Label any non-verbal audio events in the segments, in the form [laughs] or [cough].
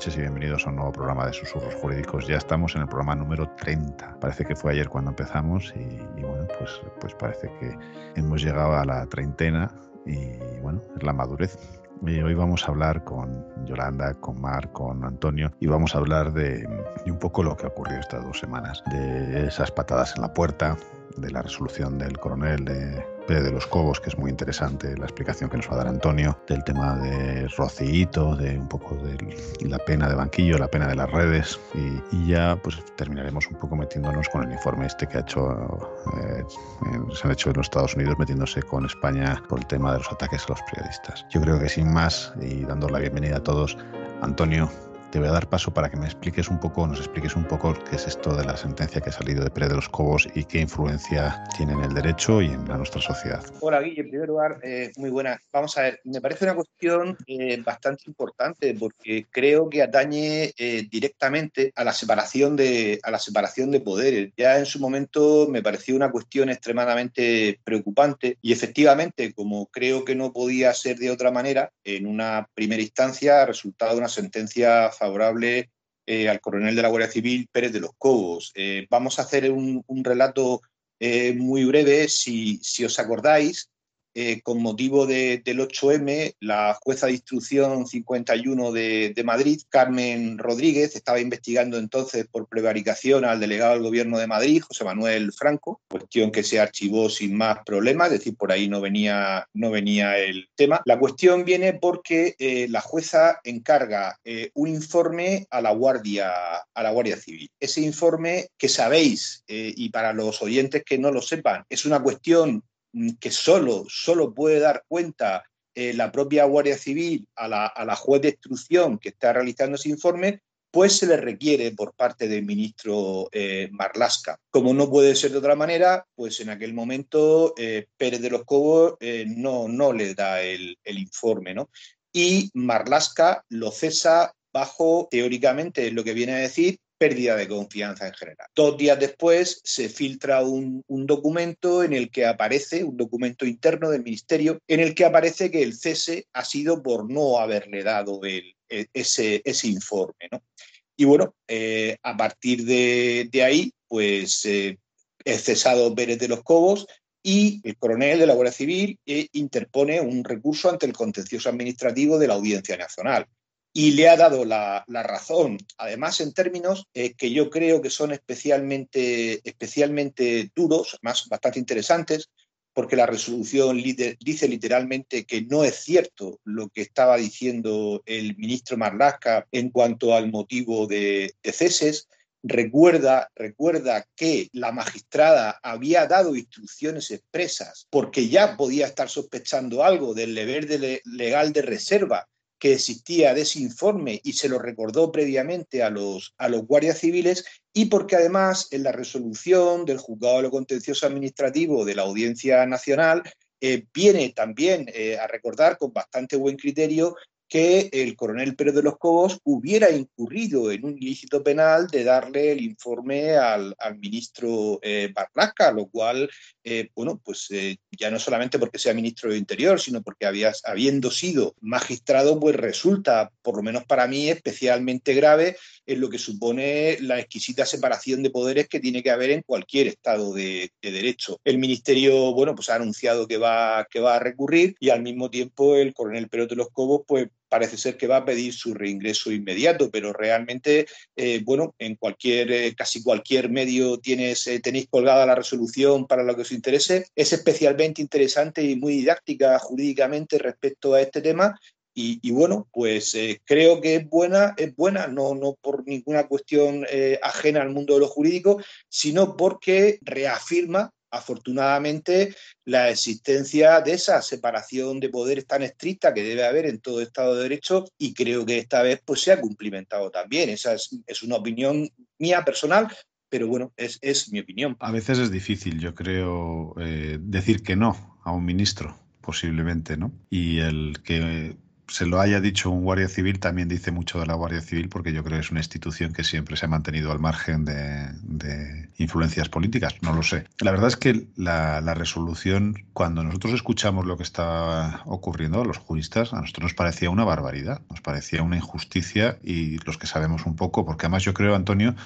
Noches y bienvenidos a un nuevo programa de Susurros Jurídicos. Ya estamos en el programa número 30. Parece que fue ayer cuando empezamos y, bueno, pues, pues parece que hemos llegado a la treintena y bueno, es la madurez. Y hoy vamos a hablar con Yolanda, con Mar, con Antonio y vamos a hablar de, de un poco lo que ha ocurrido estas dos semanas, de esas patadas en la puerta, de la resolución del coronel de de los Cobos, que es muy interesante la explicación que nos va a dar Antonio, del tema de Rocito, de un poco de la pena de banquillo, la pena de las redes, y, ya pues terminaremos un poco metiéndonos con el informe este que ha hecho, eh, se han hecho en los Estados Unidos metiéndose con España por el tema de los ataques a los periodistas. Yo creo que sin más, y dando la bienvenida a todos, Antonio, te voy a dar paso para que me expliques un poco, nos expliques un poco qué es esto de la sentencia que ha salido de Pérez de los Cobos y qué influencia tiene en el derecho y en nuestra sociedad. Hola, Guille. En primer lugar, eh, muy buena. Vamos a ver, me parece una cuestión eh, bastante importante porque creo que atañe eh, directamente a la, separación de, a la separación de poderes. Ya en su momento me pareció una cuestión extremadamente preocupante y efectivamente, como creo que no podía ser de otra manera, en una primera instancia ha resultado una sentencia favorable eh, al coronel de la Guardia Civil Pérez de los Cobos. Eh, vamos a hacer un, relato eh, muy breve, si, si os acordáis, eh, con motivo del 8M, la jueza de instrucción 51 de, Madrid, Carmen Rodríguez, estaba investigando entonces por prevaricación al delegado del Gobierno de Madrid, José Manuel Franco, cuestión que se archivó sin más problemas, es decir, por ahí no venía, no venía el tema. La cuestión viene porque eh, la jueza encarga eh, un informe a la, Guardia, a la Guardia Civil. Ese informe que sabéis, y para los oyentes que no lo sepan, es una cuestión que solo, solo puede dar cuenta eh, la propia Guardia Civil a la, a la, juez de instrucción que está realizando ese informe, pues se le requiere por parte del ministro eh, Marlasca. Como no puede ser de otra manera, pues en aquel momento eh, Pérez de los Cobos no, no le da el, el informe, ¿no? Y Marlasca lo cesa bajo, teóricamente, lo que viene a decir, pérdida de confianza en general. Dos días después se filtra un, documento en el que aparece, un documento interno del Ministerio, en el que aparece que el cese ha sido por no haberle dado el, e, ese, ese, informe. ¿no? Y bueno, eh, a partir de, ahí, pues eh, es cesado Pérez de los Cobos y el coronel de la Guardia Civil eh, interpone un recurso ante el contencioso administrativo de la Audiencia Nacional y le ha dado la, razón, además en términos eh, que yo creo que son especialmente, especialmente duros, más bastante interesantes, porque la resolución dice literalmente que no es cierto lo que estaba diciendo el ministro Marlaska en cuanto al motivo de, ceses. Recuerda, recuerda que la magistrada había dado instrucciones expresas porque ya podía estar sospechando algo del deber de legal de reserva que existía de ese informe y se lo recordó previamente a los, a los guardias civiles y porque además en la resolución del juzgado de lo contencioso administrativo de la Audiencia Nacional eh, viene también eh, a recordar con bastante buen criterio que el coronel Pérez de los Cobos hubiera incurrido en un ilícito penal de darle el informe al, ministro eh, lo cual, eh, bueno, pues eh, ya no solamente porque sea ministro de Interior, sino porque había, habiendo sido magistrado, pues resulta, por lo menos para mí, especialmente grave en lo que supone la exquisita separación de poderes que tiene que haber en cualquier Estado de, Derecho. El Ministerio, bueno, pues ha anunciado que va, que va a recurrir y al mismo tiempo el coronel Pérez de los Cobos, pues parece ser que va a pedir su reingreso inmediato, pero realmente, eh, bueno, en cualquier, eh, casi cualquier medio tienes, eh, tenéis colgada la resolución para lo que os interese. Es especialmente interesante y muy didáctica jurídicamente respecto a este tema Y, bueno, pues creo que es buena, es buena, no, no por ninguna cuestión ajena al mundo de lo jurídico, sino porque reafirma afortunadamente la existencia de esa separación de poderes tan estricta que debe haber en todo Estado de Derecho y creo que esta vez pues se ha cumplimentado también. Esa es, una opinión mía personal, pero bueno, es, mi opinión. A veces es difícil, yo creo, eh, decir que no a un ministro, posiblemente, ¿no? Y el que se lo haya dicho un guardia civil también dice mucho de la Guardia Civil porque yo creo que es una institución que siempre se ha mantenido al margen de, influencias políticas. No lo sé. La verdad es que la, resolución, cuando nosotros escuchamos lo que está ocurriendo a los juristas, a nosotros nos parecía una barbaridad, nos parecía una injusticia y los que sabemos un poco, porque además yo creo, Antonio,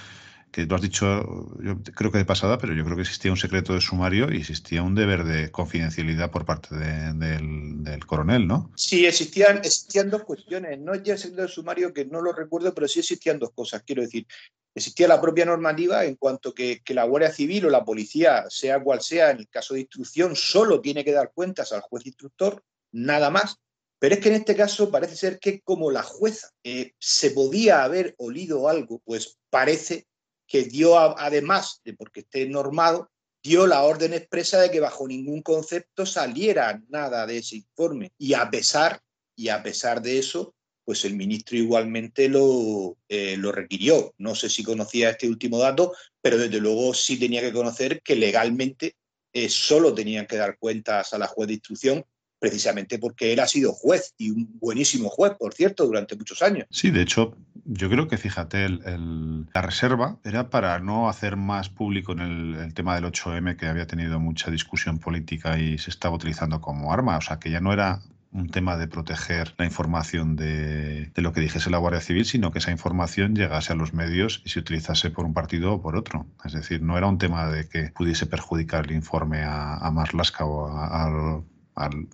que tú has dicho, yo creo que de pasada, pero yo creo que existía un secreto de sumario y existía un deber de confidencialidad por parte del, coronel, ¿no? Sí, existían, existían dos cuestiones. No ya el secreto de sumario, que no lo recuerdo, pero sí existían dos cosas. Quiero decir, existía la propia normativa en cuanto que, que la Guardia Civil o la policía, sea cual sea, en el caso de instrucción, solo tiene que dar cuentas al juez instructor, nada más. Pero es que en este caso parece ser que como la jueza eh, se podía haber olido algo, pues parece que dio, además de porque esté normado, dio la orden expresa de que bajo ningún concepto saliera nada de ese informe. Y a pesar, y a pesar de eso, pues el ministro igualmente lo, eh, lo requirió. No sé si conocía este último dato, pero desde luego sí tenía que conocer que legalmente eh, solo tenían que dar cuentas a la juez de instrucción precisamente porque él ha sido juez y un buenísimo juez, por cierto, durante muchos años. Sí, de hecho, yo creo que fíjate, la reserva era para no hacer más público en el, tema del 8M, que había tenido mucha discusión política y se estaba utilizando como arma, o sea, que ya no era un tema de proteger la información de, lo que dijese la Guardia Civil, sino que esa información llegase a los medios y se utilizase por un partido o por otro. Es decir, no era un tema de que pudiese perjudicar el informe a, a Marlaska o a,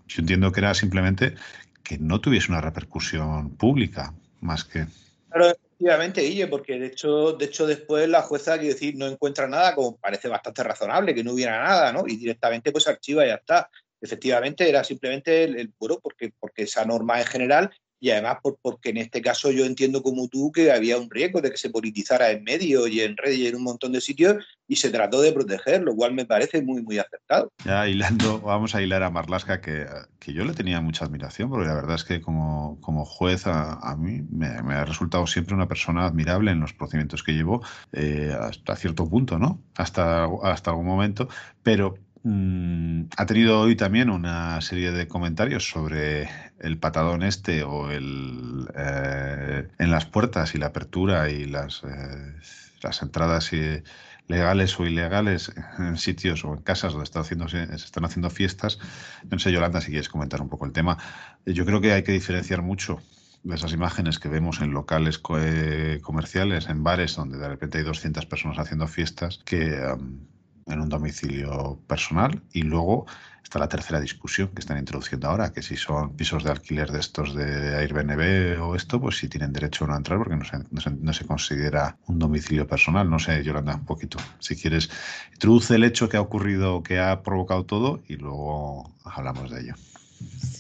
yo entiendo que era simplemente que no tuviese una repercusión pública, más que... Claro, efectivamente, Guille, porque de hecho, de hecho después la jueza, quiere decir, no encuentra nada, como parece bastante razonable, que no hubiera nada, ¿no? Y directamente pues archiva y ya está. Efectivamente, era simplemente el, el porque, porque esa norma es general y además porque en este caso yo entiendo como tú que había un riesgo de que se politizara en medio y en redes y en un montón de sitios y se trató de proteger, lo cual me parece muy, muy acertado. Ya hilando, vamos a hilar a Marlaska, que, que yo le tenía mucha admiración, porque la verdad es que como, como juez a, mí me, ha resultado siempre una persona admirable en los procedimientos que llevo, eh, hasta cierto punto, ¿no? Hasta, hasta algún momento, pero Mm, ha tenido hoy también una serie de comentarios sobre el patadón este o el eh, en las puertas y la apertura y las, eh, las entradas legales o ilegales en sitios o en casas donde haciendo, se están haciendo fiestas. No sé, Yolanda, si quieres comentar un poco el tema. Yo creo que hay que diferenciar mucho de esas imágenes que vemos en locales eh, comerciales, en bares, donde de repente hay 200 personas haciendo fiestas, que en un domicilio personal y luego está la tercera discusión que están introduciendo ahora, que si son pisos de alquiler de estos de Airbnb o esto, pues si tienen derecho o no a entrar porque no se, no se, considera un domicilio personal. No sé, Yolanda, un poquito. Si quieres, introduce el hecho que ha ocurrido, que ha provocado todo y luego hablamos de ello.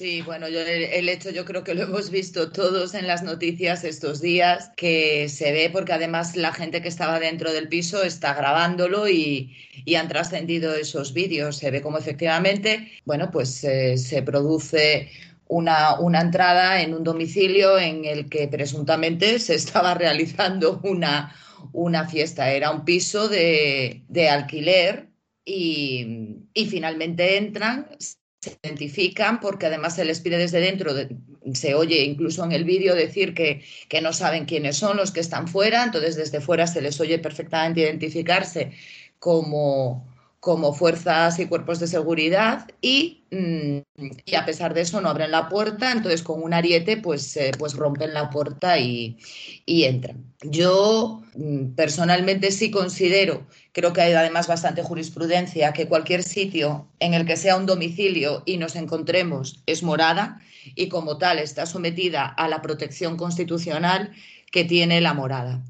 Sí, bueno, yo, el, hecho yo creo que lo hemos visto todos en las noticias estos días, que se ve porque además la gente que estaba dentro del piso está grabándolo y, han trascendido esos vídeos. Se ve como efectivamente, bueno, pues eh, se produce una, una, entrada en un domicilio en el que presuntamente se estaba realizando una, una fiesta. Era un piso de, alquiler y, y, finalmente entran, se identifican porque además se les pide desde dentro, se oye incluso en el vídeo decir que, que, no saben quiénes son los que están fuera, entonces desde fuera se les oye perfectamente identificarse como, como fuerzas y cuerpos de seguridad y, mm, y, a pesar de eso no abren la puerta, entonces con un ariete pues, eh, pues rompen la puerta y, y, entran. Yo mm, personalmente sí considero, creo que hay además bastante jurisprudencia, que cualquier sitio en el que sea un domicilio y nos encontremos es morada y como tal está sometida a la protección constitucional que tiene la morada.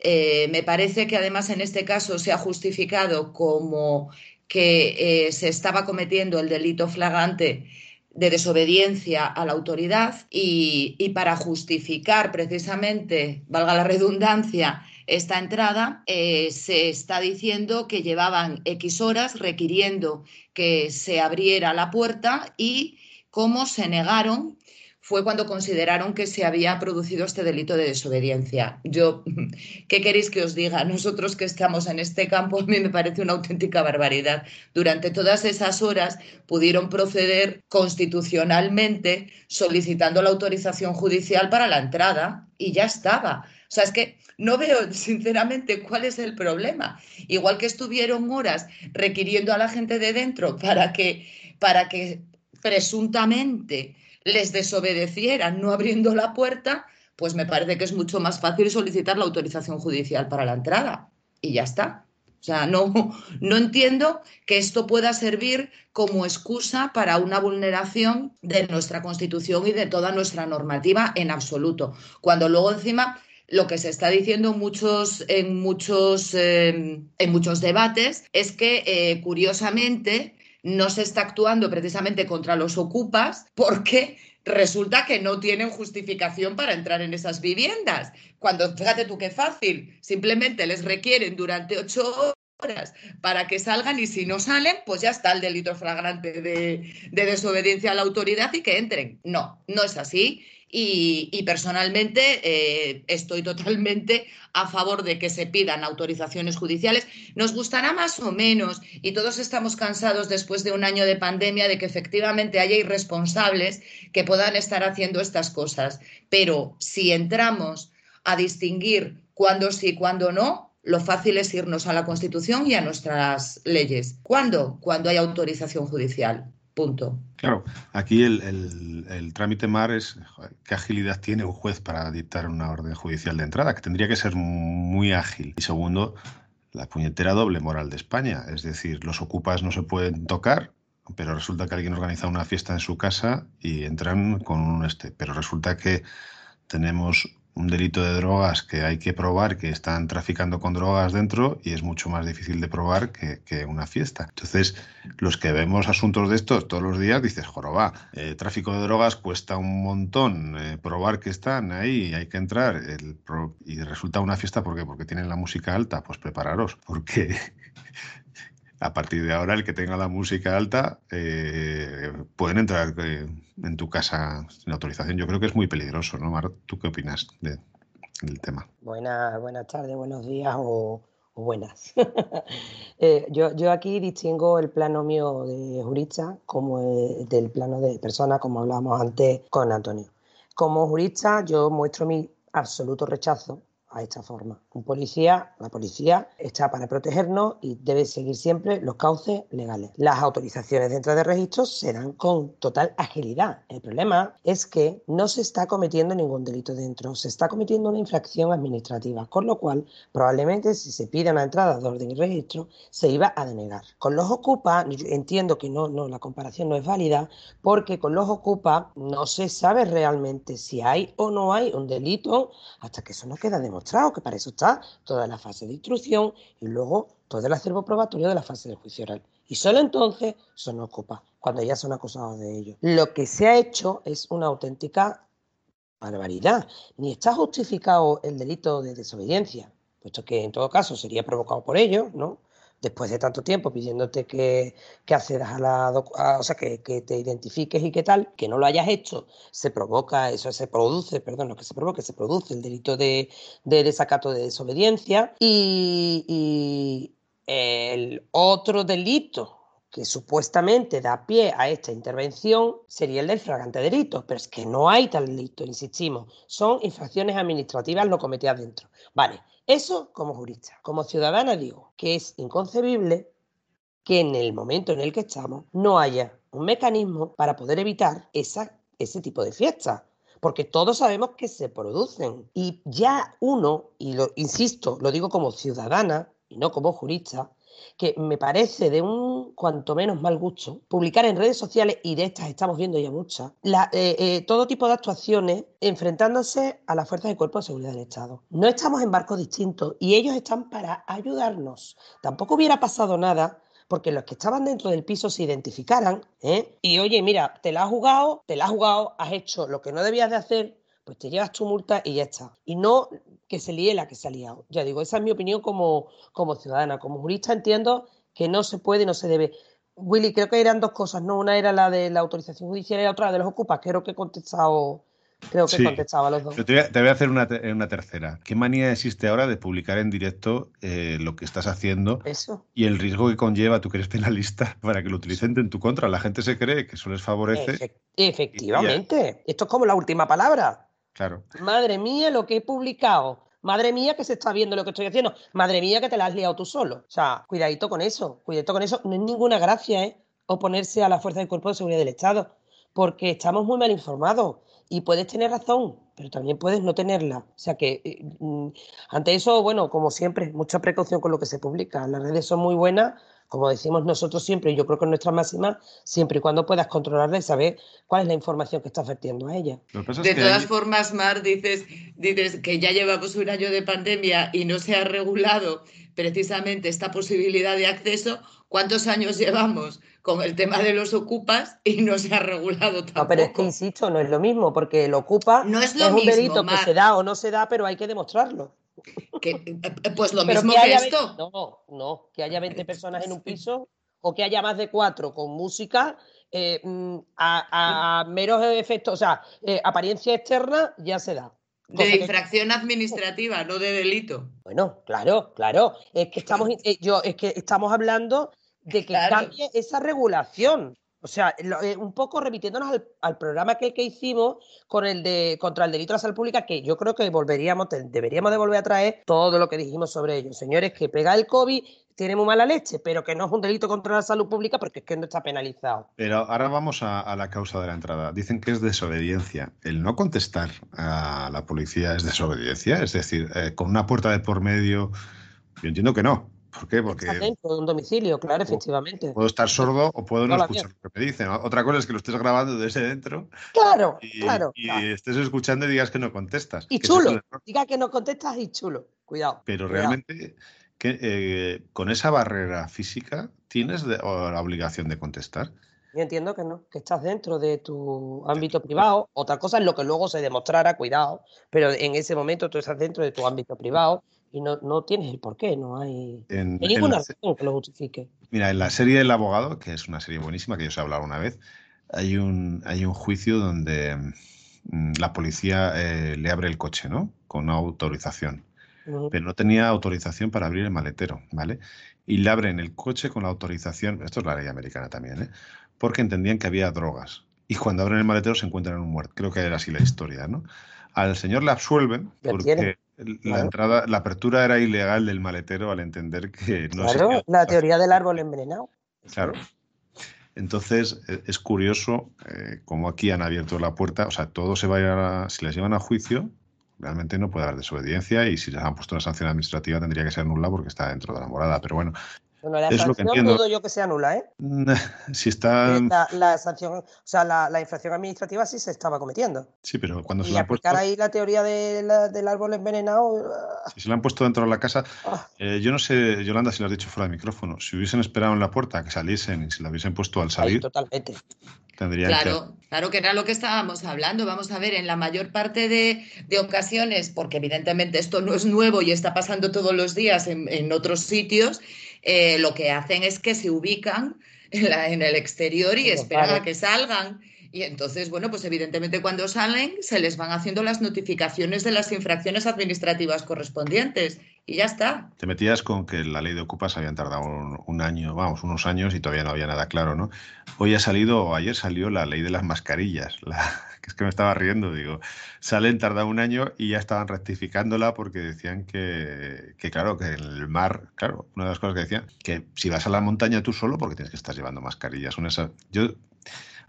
Eh, me parece que además en este caso se ha justificado como que eh, se estaba cometiendo el delito flagrante de desobediencia a la autoridad y, para justificar precisamente, valga la redundancia, esta entrada, eh, se está diciendo que llevaban X horas requiriendo que se abriera la puerta y cómo se negaron fue cuando consideraron que se había producido este delito de desobediencia. Yo, [laughs] ¿qué queréis que os diga? Nosotros que estamos en este campo, [laughs] a mí me parece una auténtica barbaridad. Durante todas esas horas pudieron proceder constitucionalmente solicitando la autorización judicial para la entrada y ya estaba. O sea, es que no veo sinceramente cuál es el problema. Igual que estuvieron horas requiriendo a la gente de dentro para que, para que presuntamente les desobedecieran no abriendo la puerta, pues me parece que es mucho más fácil solicitar la autorización judicial para la entrada. Y ya está. O sea, no, no entiendo que esto pueda servir como excusa para una vulneración de nuestra Constitución y de toda nuestra normativa en absoluto. Cuando luego encima lo que se está diciendo muchos, en, muchos, em, en muchos debates es que, eh, curiosamente, no se está actuando precisamente contra los ocupas porque resulta que no tienen justificación para entrar en esas viviendas. Cuando, fíjate tú qué fácil, simplemente les requieren durante ocho horas para que salgan y si no salen, pues ya está el delito flagrante de, de desobediencia a la autoridad y que entren. No, no es así. Y, personalmente eh, estoy totalmente a favor de que se pidan autorizaciones judiciales. Nos gustará más o menos, y todos estamos cansados después de un año de pandemia de que efectivamente haya irresponsables que puedan estar haciendo estas cosas. Pero si entramos a distinguir cuándo sí y cuándo no, lo fácil es irnos a la Constitución y a nuestras leyes. ¿Cuándo? Cuando hay autorización judicial. Punto. Claro, aquí el, trámite MAR es qué agilidad tiene un juez para dictar una orden judicial de entrada, que tendría que ser muy ágil. Y segundo, la puñetera doble moral de España, es decir, los ocupas no se pueden tocar, pero resulta que alguien organiza una fiesta en su casa y entran con un este, pero resulta que tenemos un delito de drogas que hay que probar que están traficando con drogas dentro y es mucho más difícil de probar que, una fiesta. Entonces, los que vemos asuntos de estos todos los días, dices, joroba, eh, tráfico de drogas cuesta un montón, eh, probar que están ahí, hay que entrar y resulta una fiesta, ¿por qué? Porque tienen la música alta, pues prepararos, porque a partir de ahora el que tenga la música alta eh, pueden entrar eh, en tu casa sin autorización. Yo creo que es muy peligroso, ¿no, Mar? ¿Tú qué opinas del tema? Buenas, buenas tardes, buenos días o, buenas. [laughs] Eh, yo, yo, aquí distingo el plano mío de jurista como del plano de persona, como hablábamos antes con Antonio. Como jurista yo muestro mi absoluto rechazo a esta forma. Un policía, la policía está para protegernos y debe seguir siempre los cauces legales. Las autorizaciones dentro de registros se dan con total agilidad. El problema es que no se está cometiendo ningún delito dentro, se está cometiendo una infracción administrativa, con lo cual probablemente si se pide una entrada de orden y registro se iba a denegar. Con los ocupa, entiendo que no, no, la comparación no es válida, porque con los ocupa no se sabe realmente si hay o no hay un delito hasta que eso no queda demostrado, que para eso está toda la fase de instrucción y luego todo el acervo probatorio de la fase de juicio oral. Y solo entonces son ocupa, cuando ya son acusados de ello. Lo que se ha hecho es una auténtica barbaridad. Ni está justificado el delito de desobediencia, puesto que en todo caso sería provocado por ello, ¿no? Después de tanto tiempo pidiéndote que, accedas a la o sea que, te identifiques y qué tal, que no lo hayas hecho, se provoca, eso se produce, perdón, no que se provoque, se produce el delito de, desacato de desobediencia y, el otro delito que supuestamente da pie a esta intervención sería el del fragante delito, pero es que no hay tal delito, insistimos, son infracciones administrativas lo cometidas dentro. Vale, eso como jurista. Como ciudadana digo que es inconcebible que en el momento en el que estamos no haya un mecanismo para poder evitar esa, ese tipo de fiestas. Porque todos sabemos que se producen. Y ya uno, y lo insisto, lo digo como ciudadana y no como jurista, que me parece de un cuanto menos mal gusto publicar en redes sociales, y de estas estamos viendo ya muchas, eh, eh, todo tipo de actuaciones enfrentándose a las fuerzas de cuerpo de seguridad del Estado. No estamos en barcos distintos y ellos están para ayudarnos. Tampoco hubiera pasado nada porque los que estaban dentro del piso se identificaran, ¿eh? y oye, mira, te la has jugado, te la has jugado, has hecho lo que no debías de hacer, pues te llevas tu multa y ya está. Y no que se líe la que se ha liado. Ya digo, esa es mi opinión como, como ciudadana. Como jurista entiendo que no se puede y no se debe. Willy, creo que eran dos cosas, ¿no? Una era la de la autorización judicial y la otra la de los ocupas. Creo que he contestado Creo que contestaba los dos. te, voy a, hacer una, una, tercera. ¿Qué manía existe ahora de publicar en directo eh, lo que estás haciendo Eso. y el riesgo que conlleva, tú que eres penalista, [laughs] para que lo utilicen en tu contra? La gente se cree que eso les favorece. efectivamente. Esto es como la última palabra. Claro. Madre mía, lo que he publicado. Madre mía, que se está viendo lo que estoy haciendo. Madre mía, que te la has liado tú solo. O sea, cuidadito con eso. Cuidadito con eso. No es ninguna gracia, ¿eh? Oponerse a la fuerza del cuerpo de seguridad del Estado. Porque estamos muy mal informados y puedes tener razón, pero también puedes no tenerla. O sea que eh, mm, ante eso, bueno, como siempre, mucha precaución con lo que se publica. Las redes son muy buenas, como decimos nosotros siempre, y yo creo que nuestra máxima, siempre y cuando puedas controlarla y saber cuál es la información que estás vertiendo a ella. De todas formas, Mar, dices, dices que ya llevamos un año de pandemia y no se ha regulado precisamente esta posibilidad de acceso. ¿Cuántos años llevamos? con el tema de los ocupas y no se ha regulado tampoco. No, pero es que insisto, no es lo mismo, porque el ocupa no es, lo un delito que se da o no se da, pero hay que demostrarlo. Eh, pues lo mismo que, esto. no, no, que haya 20 personas en un piso o que haya más de cuatro con música eh, mm, a, meros efectos, o sea, eh, apariencia externa ya se da. De infracción administrativa, no de delito. Bueno, claro, claro. Es que estamos, yo, es que estamos hablando de que cambie esa regulación. O sea, eh, un poco repitiéndonos al, programa que, que, hicimos con el de contra el delito de la salud pública, que yo creo que volveríamos, deberíamos de volver a traer todo lo que dijimos sobre ello. Señores, que pega el COVID tiene muy mala leche, pero que no es un delito contra la salud pública porque es que no está penalizado. Pero ahora vamos a, la causa de la entrada. Dicen que es desobediencia. El no contestar a la policía es desobediencia, es decir, eh, con una puerta de por medio, yo entiendo que no. ¿Por qué? Porque. dentro de un domicilio, claro, efectivamente. Puedo estar sordo o puedo no, escuchar lo que me dicen. Otra cosa es que lo estés grabando desde dentro. Claro, claro. Y estés escuchando y digas que no contestas. Y chulo. Diga que no contestas y chulo. Cuidado. Pero realmente, que, eh, con esa barrera física, ¿tienes la obligación de contestar? Yo entiendo que no, que estás dentro de tu ámbito privado. Otra cosa es lo que luego se demostrara, cuidado, pero en ese momento tú estás dentro de tu ámbito privado y no, no tienes el por qué, no hay, ninguna razón que lo justifique. Mira, en la serie El abogado, que es una serie buenísima que yo os he hablado una vez, hay un, hay un juicio donde mm, la policía eh, le abre el coche, ¿no? Con una autorización. Pero no tenía autorización para abrir el maletero, ¿vale? Y le abren el coche con la autorización, esto es la ley americana también, ¿eh? Porque entendían que había drogas. Y cuando abren el maletero se encuentran un muerto. Creo que era así la historia, ¿no? Al señor le absuelven porque la entrada, la apertura era ilegal del maletero al entender que no Claro, la teoría del árbol envenenado. Claro. Entonces e, es curioso eh, cómo aquí han abierto la puerta, o sea, todo se va a, si les llevan a juicio, realmente no puede haber desobediencia y si les han puesto una sanción administrativa tendría que ser nula porque está dentro de la morada. Pero bueno, bueno, la sanción dudo yo que sea nula, ¿eh? [laughs] Si está... La, sanción, o sea, la, infracción administrativa sí se estaba cometiendo. Sí, pero cuando y se la han puesto... ahí la teoría del árbol envenenado... Ah. Si se la han puesto dentro de la casa... Ah. Eh, yo no sé, Yolanda, si lo has dicho fuera de micrófono. Si hubiesen esperado en la puerta que saliesen y si la hubiesen puesto al salir... totalmente. claro, que... claro que era lo que estábamos hablando. Vamos a ver, en la mayor parte de, ocasiones, porque evidentemente esto no es nuevo y está pasando todos los días en, en otros sitios, eh, lo que hacen es que se ubican en, el exterior y esperan a que salgan. Y entonces, bueno, pues evidentemente cuando salen se les van haciendo las notificaciones de las infracciones administrativas correspondientes y ya está. Te metías con que la ley de ocupas habían tardado un, año, vamos, unos años y todavía no había nada claro, ¿no? Hoy ha salido, o ayer salió la ley de las mascarillas, [laughs] que es que me estaba riendo, digo, salen, tarda un año y ya estaban rectificándola porque decían que, que, claro, que en el mar, claro, una de las cosas que decían, que si vas a la montaña tú solo, porque tienes que estar llevando mascarillas. Una esa, yo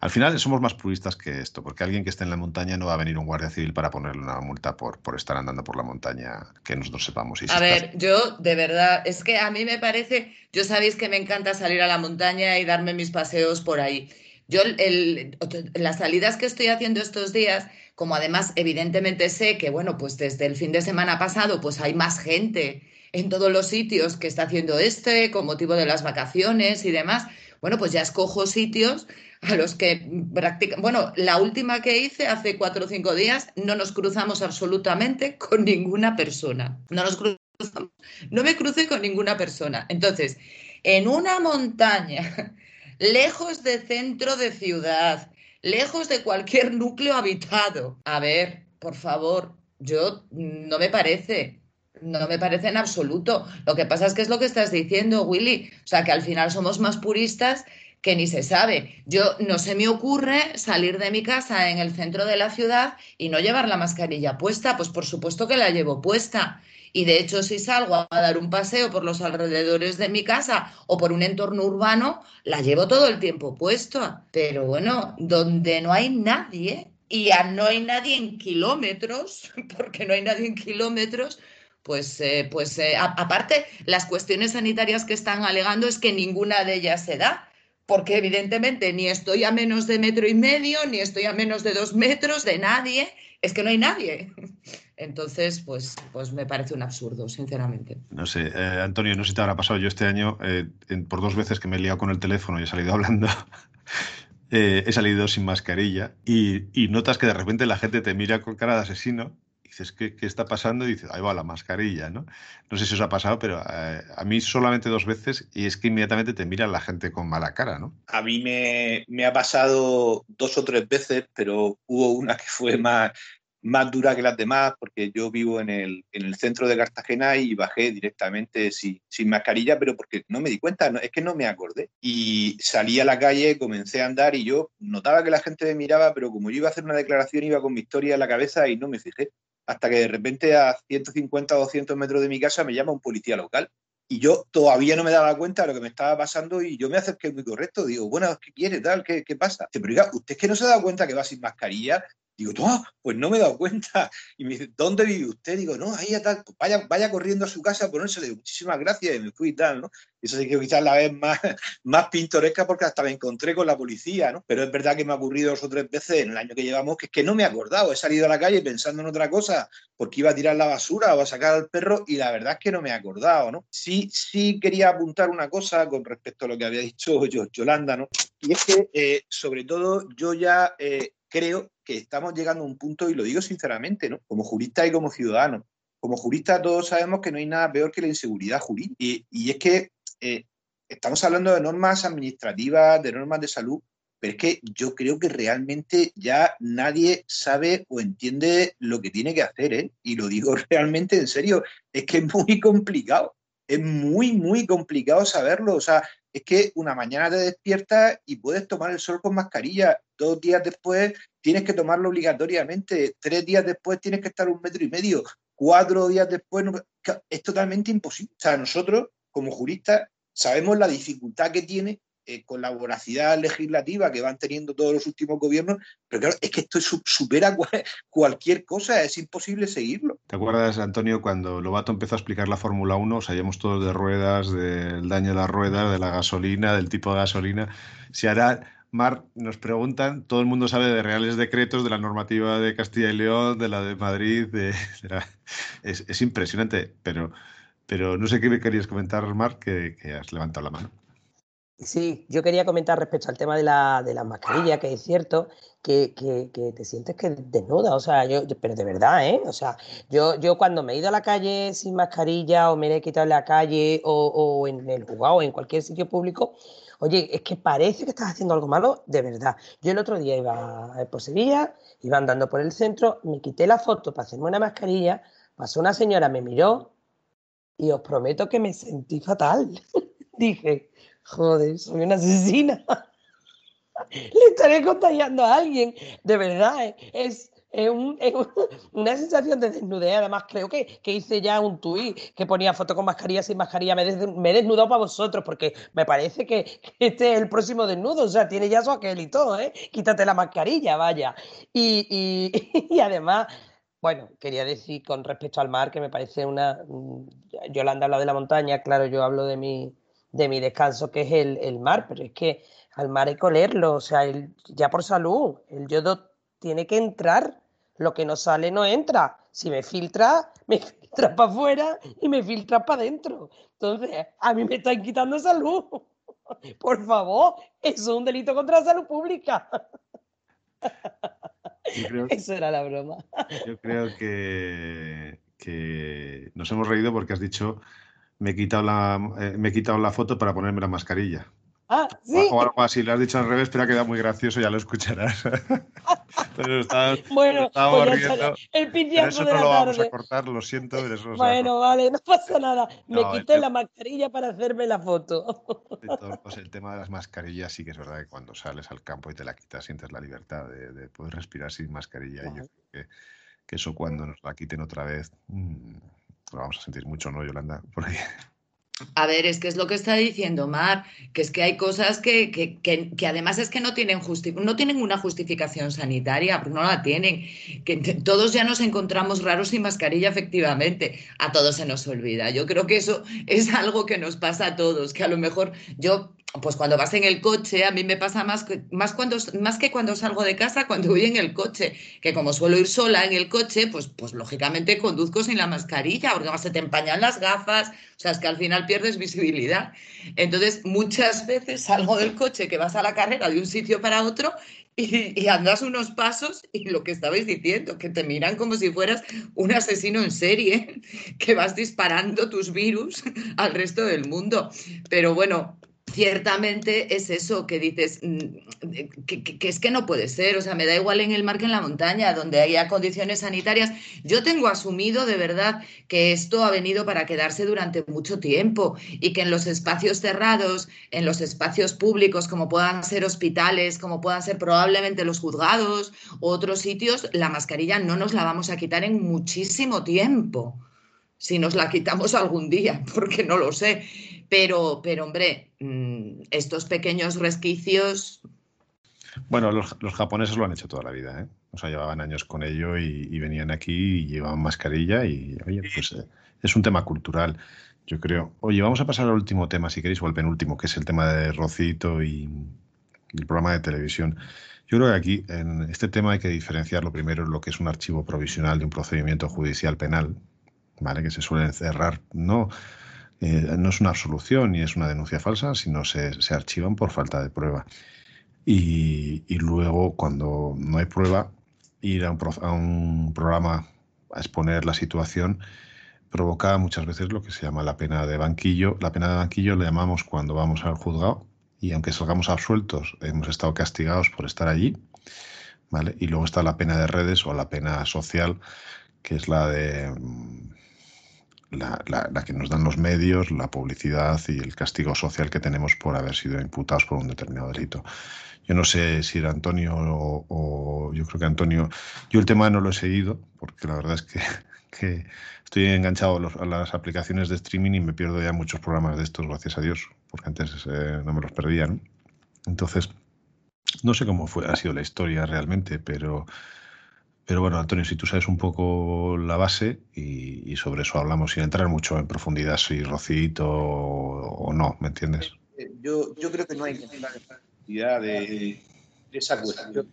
al final somos más puristas que esto, porque alguien que esté en la montaña no va a venir un guardia civil para ponerle una multa por, por estar andando por la montaña que nosotros sepamos. a ver, yo de verdad, es que a mí me parece, yo sabéis que me encanta salir a la montaña y darme mis paseos por ahí. Yo las salidas que estoy haciendo estos días, como además evidentemente sé que, bueno, pues desde el fin de semana pasado pues hay más gente en todos los sitios que está haciendo este con motivo de las vacaciones y demás. Bueno, pues ya escojo sitios a los que practican. Bueno, la última que hice hace cuatro o cinco días no nos cruzamos absolutamente con ninguna persona. No nos cruzamos, no me crucé con ninguna persona. Entonces, en una montaña, [laughs] lejos de centro de ciudad, lejos de cualquier [laughs] núcleo habitado. A ver, por favor, yo no me parece. No me parece en absoluto. Lo que pasa es que es lo que estás diciendo, Willy. O sea, que al final somos más puristas que ni se sabe. Yo no se me ocurre salir de mi casa en el centro de la ciudad y no llevar la mascarilla puesta. Pues por supuesto que la llevo puesta. Y de hecho, si salgo a dar un paseo por los alrededores de mi casa o por un entorno urbano, la llevo todo el tiempo puesta. Pero bueno, donde no hay nadie y no hay nadie en kilómetros, [laughs] porque no hay nadie en kilómetros, pues, eh, pues eh, aparte, las cuestiones sanitarias que están alegando es que ninguna de ellas se da, porque evidentemente ni estoy a menos de metro y medio, ni estoy a menos de dos metros de nadie, es que no hay nadie. [laughs] Entonces, pues, pues me parece un absurdo, sinceramente. No sé, eh, Antonio, no sé si te habrá pasado. Yo este año, por dos veces que me he liado con el teléfono y he salido [laughs] hablando, he salido sin mascarilla y, y, notas que de repente la gente te mira con cara de asesino dices, ¿qué, ¿qué, está pasando? Y dices, ahí va la mascarilla, ¿no? No sé si os ha pasado, pero eh, a mí solamente dos veces y es que inmediatamente te mira la gente con mala cara, ¿no? A mí me, me ha pasado dos o tres veces, pero hubo una que fue más, más dura que las demás, porque yo vivo en el, en el centro de Cartagena y bajé directamente sin, sin mascarilla, pero porque no me di cuenta, es que no me acordé. Y salí a la calle, comencé a andar y yo notaba que la gente me miraba, pero como yo iba a hacer una declaración, iba con mi historia en la cabeza y no me fijé hasta que de repente a 150 o 200 metros de mi casa me llama un policía local. Y yo todavía no me daba cuenta de lo que me estaba pasando y yo me acerqué muy correcto. Digo, bueno, ¿qué quiere? Tal? ¿Qué, qué pasa? Pero oiga, ¿usted es que no se dado cuenta que va sin mascarilla? Digo, no, pues no me he dado cuenta. Y me dice, ¿dónde vive usted? Digo, no, ahí pues vaya, vaya corriendo a su casa a ponérsele. Muchísimas gracias y me fui y tal, ¿no? Eso sí que quizás la vez más, [laughs] más pintoresca porque hasta me encontré con la policía, ¿no? Pero es verdad que me ha ocurrido dos o tres veces en el año que llevamos que es que no me he acordado. He salido a la calle pensando en otra cosa porque iba a tirar la basura o a sacar al perro y la verdad es que no me he acordado, ¿no? Sí, sí quería apuntar una cosa con respecto a lo que había dicho Yolanda, ¿no? Y es que, eh, sobre todo, yo ya eh, creo que estamos llegando a un punto, y lo digo sinceramente, ¿no? Como jurista y como ciudadano. Como jurista todos sabemos que no hay nada peor que la inseguridad jurídica. Y, es que eh, estamos hablando de normas administrativas, de normas de salud, pero es que yo creo que realmente ya nadie sabe o entiende lo que tiene que hacer, ¿eh? Y lo digo [laughs] realmente en serio, es que es muy complicado. Es muy, muy complicado saberlo. O sea, es que una mañana te despiertas y puedes tomar el sol con mascarilla. Dos días después tienes que tomarlo obligatoriamente. Tres días después tienes que estar un metro y medio. Cuatro días después es totalmente imposible. O sea, nosotros como juristas sabemos la dificultad que tiene eh, con la voracidad legislativa que van teniendo todos los últimos gobiernos, pero claro, es que esto supera [laughs] cualquier cosa, es imposible seguirlo. ¿Te acuerdas, Antonio, cuando Lobato empezó a explicar la Fórmula 1? Sabíamos todos de ruedas, del daño de las ruedas, de la gasolina, del tipo de gasolina. Si hará... Mar, nos preguntan, todo el mundo sabe de reales decretos, de la normativa de Castilla y León, de la de Madrid, es, impresionante, pero, pero no sé qué me querías comentar, Mar, que, que has levantado la mano. Sí, yo quería comentar respecto al tema de la, de mascarilla, que es cierto que, te sientes que desnuda, o sea, yo, pero de verdad, ¿eh? O sea, yo, yo cuando me he ido a la calle sin mascarilla o me he quitado la calle o, en el jugado o en cualquier sitio público, oye, es que parece que estás haciendo algo malo, de verdad. Yo el otro día iba por Sevilla, iba andando por el centro, me quité la foto para hacerme una mascarilla, pasó una señora, me miró y os prometo que me sentí fatal. [laughs] Dije, Joder, soy una asesina. [laughs] Le estaré contagiando a alguien. De verdad, eh, es, una sensación de desnudez. Además, creo que, hice ya un tuit que ponía foto con mascarilla, sin mascarilla. Me, he desnudado para vosotros porque me parece que, este es el próximo desnudo. O sea, tiene ya su aquel y todo, ¿eh? Quítate la mascarilla, vaya. Y, y [laughs] además, bueno, quería decir con respecto al mar que me parece una. Mm, Yolanda habla de la montaña, claro, yo hablo de mi de mi descanso, que es el, mar, pero es que al mar hay que olerlo, o sea, ya por salud, el yodo tiene que entrar, lo que no sale no entra, si me filtra, [laughs] me entra para afuera y me filtra para adentro. Entonces, a mí me están quitando salud. [laughs] Por favor, eso es un delito contra la salud pública. [laughs] Eso era la broma. Yo creo que, nos hemos reído porque has dicho me he quitado la, eh, me he quitado la foto para ponerme la mascarilla. Ah, ¿sí? O algo así, le has dicho al revés, pero ha quedado muy gracioso, ya lo escucharás. [laughs] pero está, bueno, pues riendo. El pero eso no lo vamos a cortar, lo siento. Eso bueno, vale, no pasa nada. Me quité la mascarilla para hacerme la foto. Pues el tema de las mascarillas sí que es verdad que cuando sales al campo y te la quitas sientes la libertad de, poder respirar sin mascarilla. Y yo creo que, eso cuando nos la quiten otra vez, mmm, lo vamos a sentir mucho, ¿no, Yolanda? [laughs] Por ahí. A ver, es que es lo que está diciendo Mar, que es que hay cosas que, que, que, además es que no tienen, no tienen una justificación sanitaria, no la tienen. Que todos ya nos encontramos raros sin mascarilla, efectivamente. A todos se nos olvida. Yo creo que eso es algo que nos pasa a todos, que a lo mejor yo pues cuando vas en el coche, a mí me pasa más, más, cuando, más que cuando salgo de casa, cuando voy en el coche, que como suelo ir sola en el coche, pues, pues lógicamente conduzco sin la mascarilla, porque se te empañan las gafas, o sea, es que al final pierdes visibilidad. Entonces, muchas veces salgo del coche, que vas a la carrera de un sitio para otro, y, y, andas unos pasos y lo que estabais diciendo, que te miran como si fueras un asesino en serie, [laughs] que vas disparando tus virus al resto del mundo. Pero bueno, ciertamente es eso que dices, mm, que, es que no puede ser, o sea, me da igual en el mar que en la montaña, donde haya condiciones sanitarias. Yo tengo asumido de verdad que esto ha venido para quedarse durante mucho tiempo y que en los espacios cerrados, en los espacios públicos, como puedan ser hospitales, como puedan ser probablemente los juzgados u otros sitios, la mascarilla no nos la vamos a quitar en muchísimo tiempo si nos la quitamos algún día, [laughs] porque no lo sé. Pero, pero hombre, mm, estos pequeños resquicios. Bueno, los, japoneses lo han hecho toda la vida, ¿eh? O sea, llevaban años con ello y, venían aquí y llevaban mascarilla y, oye, pues eh, es un tema cultural, yo creo. Oye, vamos a pasar al último tema, si queréis, o al penúltimo, que es el tema de Rocito y, el programa de televisión. Yo creo que aquí, en este tema, hay que diferenciar lo primero lo que es un archivo provisional de un procedimiento judicial penal, ¿vale? Que se suele cerrar, no eh, no es una absolución ni es una denuncia falsa, sino se, archivan por falta de prueba. Y, luego, cuando no hay prueba, ir a un, programa a exponer la situación provoca muchas veces lo que se llama la pena de banquillo. La pena de banquillo le llamamos cuando vamos al juzgado y aunque salgamos absueltos, hemos estado castigados por estar allí. ¿vale? Y luego está la pena de redes o la pena social, que es la de la, que nos dan los medios, la publicidad y el castigo social que tenemos por haber sido imputados por un determinado delito. Yo no sé si era Antonio o, yo creo que Antonio, yo el tema no lo he seguido porque la verdad es que, [laughs] estoy enganchado a, las aplicaciones de streaming y me pierdo ya muchos programas de estos, gracias a Dios, porque antes eh, no me los perdía. Entonces, no sé cómo fue, ha sido la historia realmente, pero pero bueno, Antonio, si tú sabes un poco la base y, sobre eso hablamos sin entrar mucho en profundidad si Rocito o, no, ¿me entiendes? Yo, yo creo que no hay necesidad de, de esa cuestión.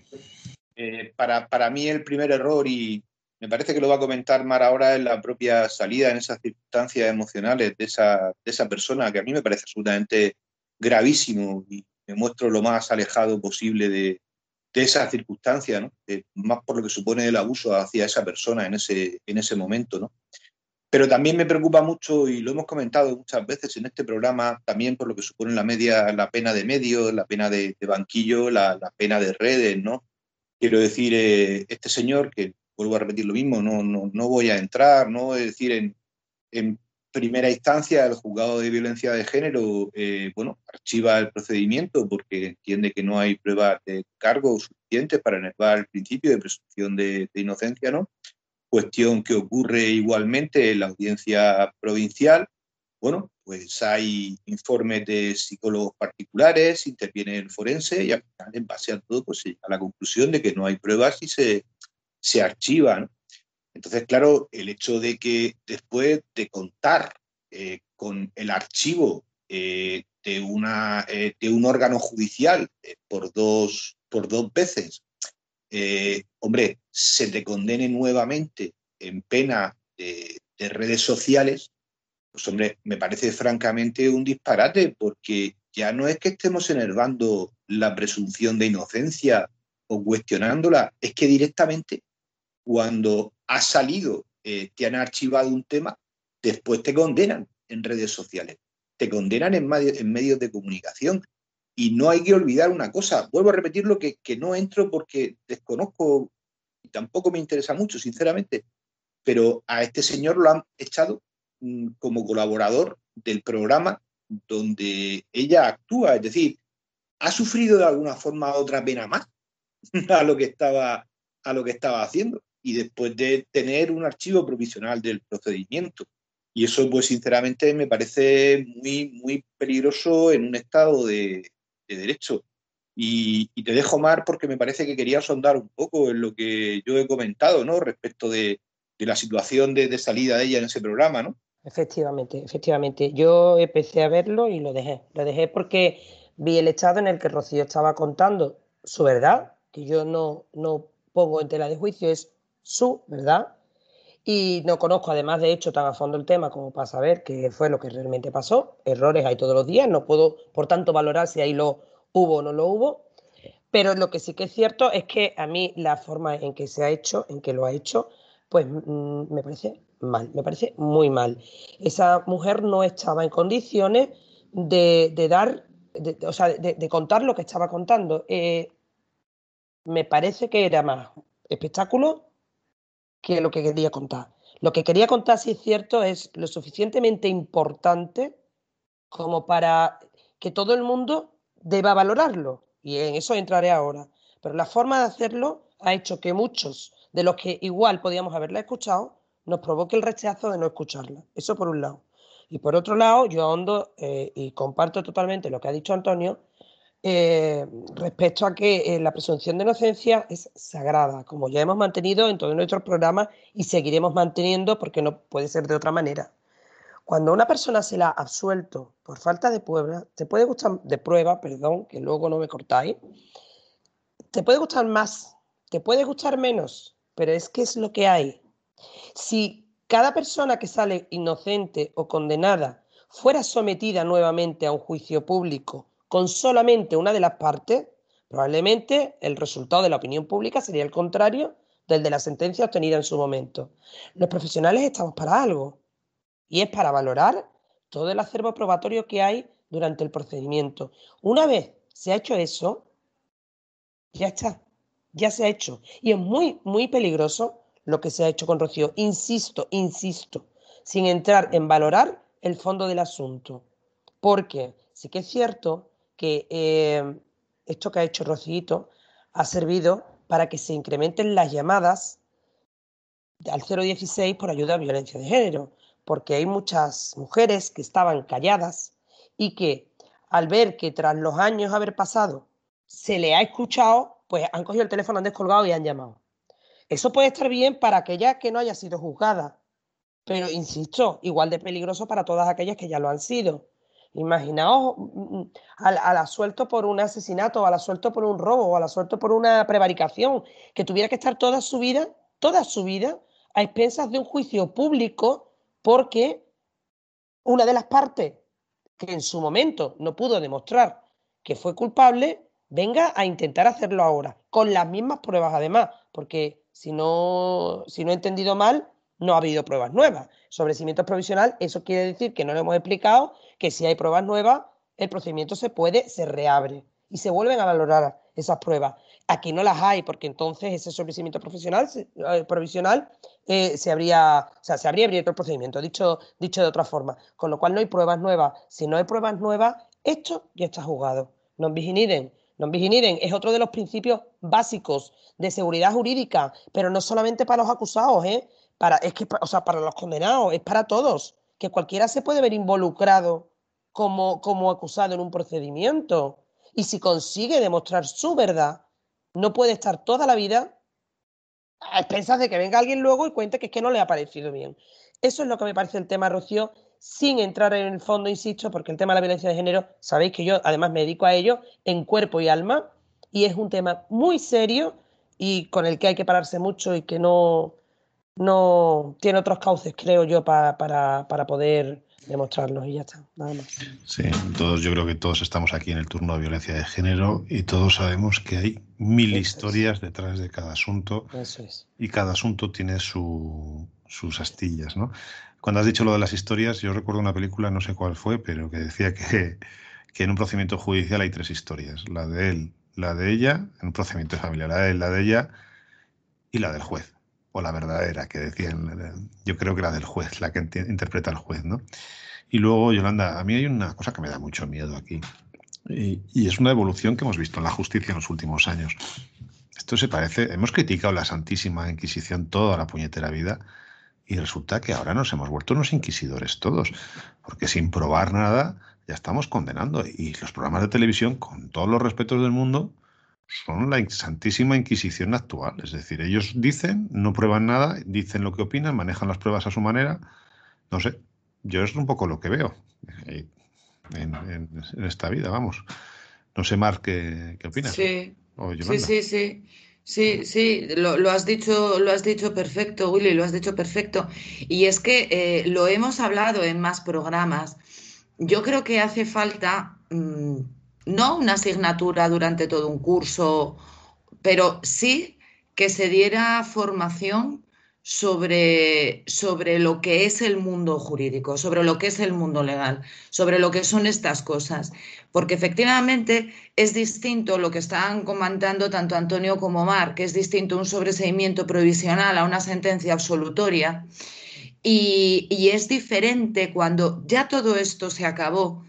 Eh, para, para mí el primer error, y me parece que lo va a comentar Mar ahora, es la propia salida en esas circunstancias emocionales de esa, de esa persona, que a mí me parece absolutamente gravísimo y me muestro lo más alejado posible de, de esa circunstancia, más por lo que supone el abuso hacia esa persona en ese, en ese momento. ¿no? Pero también me preocupa mucho, y lo hemos comentado muchas veces en este programa, también por lo que supone la, media, la pena de medio, la pena de, banquillo, la, pena de redes. ¿no? Quiero decir, eh, este señor, que vuelvo a repetir lo mismo, no, no, no voy a entrar, ¿no? es decir, en primera instancia, el juzgado de violencia de género, eh, bueno, archiva el procedimiento porque entiende que no hay pruebas de cargo suficientes para enervar el principio de presunción de, inocencia, ¿no? Cuestión que ocurre igualmente en la audiencia provincial. Bueno, pues hay informes de psicólogos particulares, interviene el forense y al final, en base a todo, pues a la conclusión de que no hay pruebas y se, se archivan. Entonces, claro, el hecho de que después de contar eh, con el archivo eh, de, una, eh, de un órgano judicial por, dos, por dos veces, hombre, se te condene nuevamente en pena de, redes sociales, pues hombre, me parece francamente un disparate, porque ya no es que estemos enervando la presunción de inocencia o cuestionándola, es que directamente cuando ha salido, eh, te han archivado un tema, después te condenan en redes sociales, te condenan en, medios de comunicación. Y no hay que olvidar una cosa, vuelvo a repetir lo que, que no entro porque desconozco y tampoco me interesa mucho, sinceramente, pero a este señor lo han echado mm, como colaborador del programa donde ella actúa, es decir, ha sufrido de alguna forma otra pena más [laughs] a lo que estaba a lo que estaba haciendo y después de tener un archivo provisional del procedimiento. Y eso, pues sinceramente, me parece muy, muy peligroso en un estado de, derecho. Y, te dejo, Mar, porque me parece que quería sondar un poco en lo que yo he comentado, ¿no? Respecto de, la situación de, de, salida de ella en ese programa, ¿no? Efectivamente, efectivamente. Yo empecé a verlo y lo dejé. Lo dejé porque vi el estado en el que Rocío estaba contando su verdad, que yo no, no pongo en tela de juicio, es su verdad. Y no conozco, además, de hecho, tan a fondo el tema como para saber qué fue lo que realmente pasó. Errores hay todos los días, no puedo, por tanto, valorar si ahí lo hubo o no lo hubo. Pero lo que sí que es cierto es que a mí la forma en que se ha hecho, en que lo ha hecho, pues mm, me parece mal, me parece muy mal. Esa mujer no estaba en condiciones de, dar, o sea, de, contar lo que estaba contando. Eh, me parece que era más espectáculo que lo que quería contar. Lo que quería contar, si es cierto, es lo suficientemente importante como para que todo el mundo deba valorarlo. Y en eso entraré ahora. Pero la forma de hacerlo ha hecho que muchos de los que igual podíamos haberla escuchado nos provoque el rechazo de no escucharla. Eso por un lado. Y por otro lado, yo ahondo eh, y comparto totalmente lo que ha dicho Antonio eh, respecto a que eh, la presunción de inocencia es sagrada, como ya hemos mantenido en todos nuestros programas y seguiremos manteniendo porque no puede ser de otra manera. Cuando una persona se la ha absuelto por falta de prueba, te puede gustar de prueba, perdón, que luego no me cortáis, te puede gustar más, te puede gustar menos, pero es que es lo que hay. Si cada persona que sale inocente o condenada fuera sometida nuevamente a un juicio público con solamente una de las partes, probablemente el resultado de la opinión pública sería el contrario del de la sentencia obtenida en su momento. Los profesionales estamos para algo y es para valorar todo el acervo probatorio que hay durante el procedimiento. Una vez se ha hecho eso, ya está, ya se ha hecho. Y es muy, muy peligroso lo que se ha hecho con Rocío. Insisto, insisto, sin entrar en valorar el fondo del asunto. Porque sí que es cierto que eh, esto que ha hecho Rocito ha servido para que se incrementen las llamadas al 016 por ayuda a violencia de género, porque hay muchas mujeres que estaban calladas y que al ver que tras los años haber pasado se le ha escuchado, pues han cogido el teléfono, han descolgado y han llamado. Eso puede estar bien para aquella que no haya sido juzgada, pero insisto, igual de peligroso para todas aquellas que ya lo han sido. Imaginaos mm, mm, al, al, asuelto por un asesinato, al asuelto por un robo, al asuelto por una prevaricación, que tuviera que estar toda su vida, toda su vida, a expensas de un juicio público, porque una de las partes que en su momento no pudo demostrar que fue culpable, venga a intentar hacerlo ahora, con las mismas pruebas además, porque si no, si no he entendido mal, no ha habido pruebas nuevas. Sobre cimientos provisional, eso quiere decir que no lo hemos explicado, que si hay pruebas nuevas, el procedimiento se puede, se reabre y se vuelven a valorar esas pruebas. Aquí no las hay, porque entonces ese sobrecimiento eh, provisional eh, se, habría, o sea, se habría abierto el procedimiento, dicho, dicho de otra forma. Con lo cual no hay pruebas nuevas. Si no hay pruebas nuevas, esto ya está jugado. No vigiliden. Non vigiliden es otro de los principios básicos de seguridad jurídica, pero no solamente para los acusados, ¿eh? Para, es que, o sea, para los condenados, es para todos, que cualquiera se puede ver involucrado como, como acusado en un procedimiento. Y si consigue demostrar su verdad, no puede estar toda la vida a expensas de que venga alguien luego y cuente que es que no le ha parecido bien. Eso es lo que me parece el tema, Rocío, sin entrar en el fondo, insisto, porque el tema de la violencia de género, sabéis que yo además me dedico a ello en cuerpo y alma, y es un tema muy serio y con el que hay que pararse mucho y que no, no tiene otros cauces, creo yo, para, para poder demostrarlo y ya está, nada más. Sí, todos, yo creo que todos estamos aquí en el turno de violencia de género y todos sabemos que hay mil historias detrás de cada asunto Eso es. y cada asunto tiene su, sus astillas, ¿no? Cuando has dicho lo de las historias, yo recuerdo una película, no sé cuál fue, pero que decía que, que en un procedimiento judicial hay tres historias, la de él, la de ella, en un procedimiento familiar, la de él, la de ella y la del juez o la verdadera, que decían, yo creo que la del juez, la que interpreta al juez, ¿no? Y luego, Yolanda, a mí hay una cosa que me da mucho miedo aquí, y, es una evolución que hemos visto en la justicia en los últimos años. Esto se parece, hemos criticado la Santísima Inquisición toda la puñetera vida, y resulta que ahora nos hemos vuelto unos inquisidores todos, porque sin probar nada ya estamos condenando. Y los programas de televisión, con todos los respetos del mundo, son la Santísima Inquisición actual. Es decir, ellos dicen, no prueban nada, dicen lo que opinan, manejan las pruebas a su manera. No sé, yo es un poco lo que veo eh, en, esta vida, vamos. No sé, Mar, ¿qué, qué opinas? Sí. sí, sí, sí. Sí, sí, lo, has dicho, lo has dicho perfecto, Willy, lo has dicho perfecto. Y es que eh, lo hemos hablado en más programas. Yo creo que hace falta mm, no una asignatura durante todo un curso, pero sí que se diera formación sobre, sobre lo que es el mundo jurídico, sobre lo que es el mundo legal, sobre lo que son estas cosas. Porque efectivamente es distinto lo que están comentando tanto Antonio como Mar, que es distinto un sobreseimiento provisional a una sentencia absolutoria. Y, y es diferente cuando ya todo esto se acabó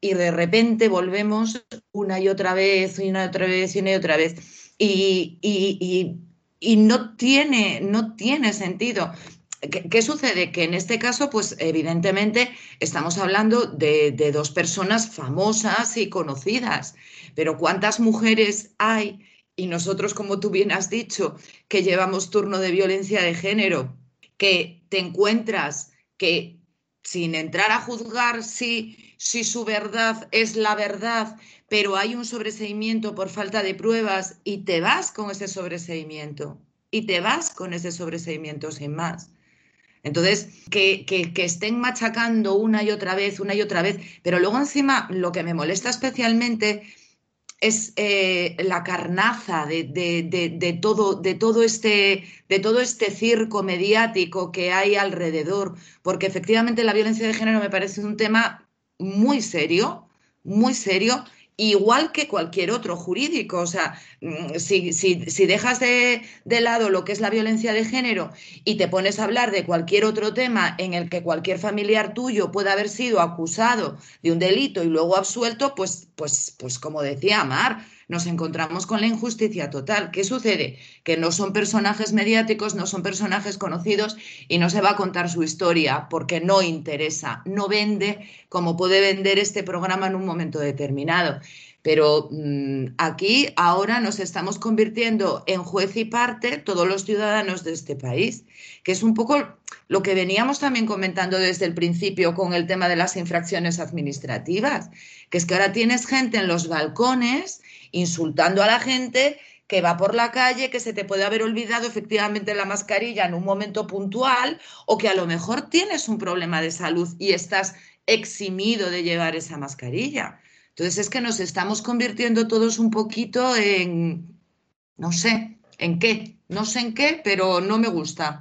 y de repente volvemos una y otra vez, una y otra vez, una y otra vez. Y, y, y, no, tiene, no tiene sentido. ¿Qué, sucede? Que en este caso, pues evidentemente estamos hablando de, de, dos personas famosas y conocidas, pero ¿cuántas mujeres hay? Y nosotros, como tú bien has dicho, que llevamos turno de violencia de género, que te encuentras que sin entrar a juzgar si si su verdad es la verdad, pero hay un sobreseimiento por falta de pruebas y te vas con ese sobreseimiento y te vas con ese sobreseimiento sin más. Entonces, que, que, estén machacando una y otra vez, una y otra vez, pero luego encima lo que me molesta especialmente es eh, la carnaza de, de, todo, de, todo este, de todo este circo mediático que hay alrededor, porque efectivamente la violencia de género me parece un tema muy serio, muy serio, igual que cualquier otro jurídico. O sea, mm, si, si, dejas de, de, lado lo que es la violencia de género y te pones a hablar de cualquier otro tema en el que cualquier familiar tuyo pueda haber sido acusado de un delito y luego absuelto, pues, pues, pues como decía Mar, nos encontramos con la injusticia total. ¿Qué sucede? Que no son personajes mediáticos, no son personajes conocidos y no se va a contar su historia porque no interesa, no vende como puede vender este programa en un momento determinado. Pero mm, aquí ahora nos estamos convirtiendo en juez y parte todos los ciudadanos de este país, que es un poco lo que veníamos también comentando desde el principio con el tema de las infracciones administrativas, que es que ahora tienes gente en los balcones insultando a la gente que va por la calle, que se te puede haber olvidado efectivamente la mascarilla en un momento puntual o que a lo mejor tienes un problema de salud y estás eximido de llevar esa mascarilla. Entonces es que nos estamos convirtiendo todos un poquito en, no sé, ¿en qué? No sé en qué, pero no me gusta.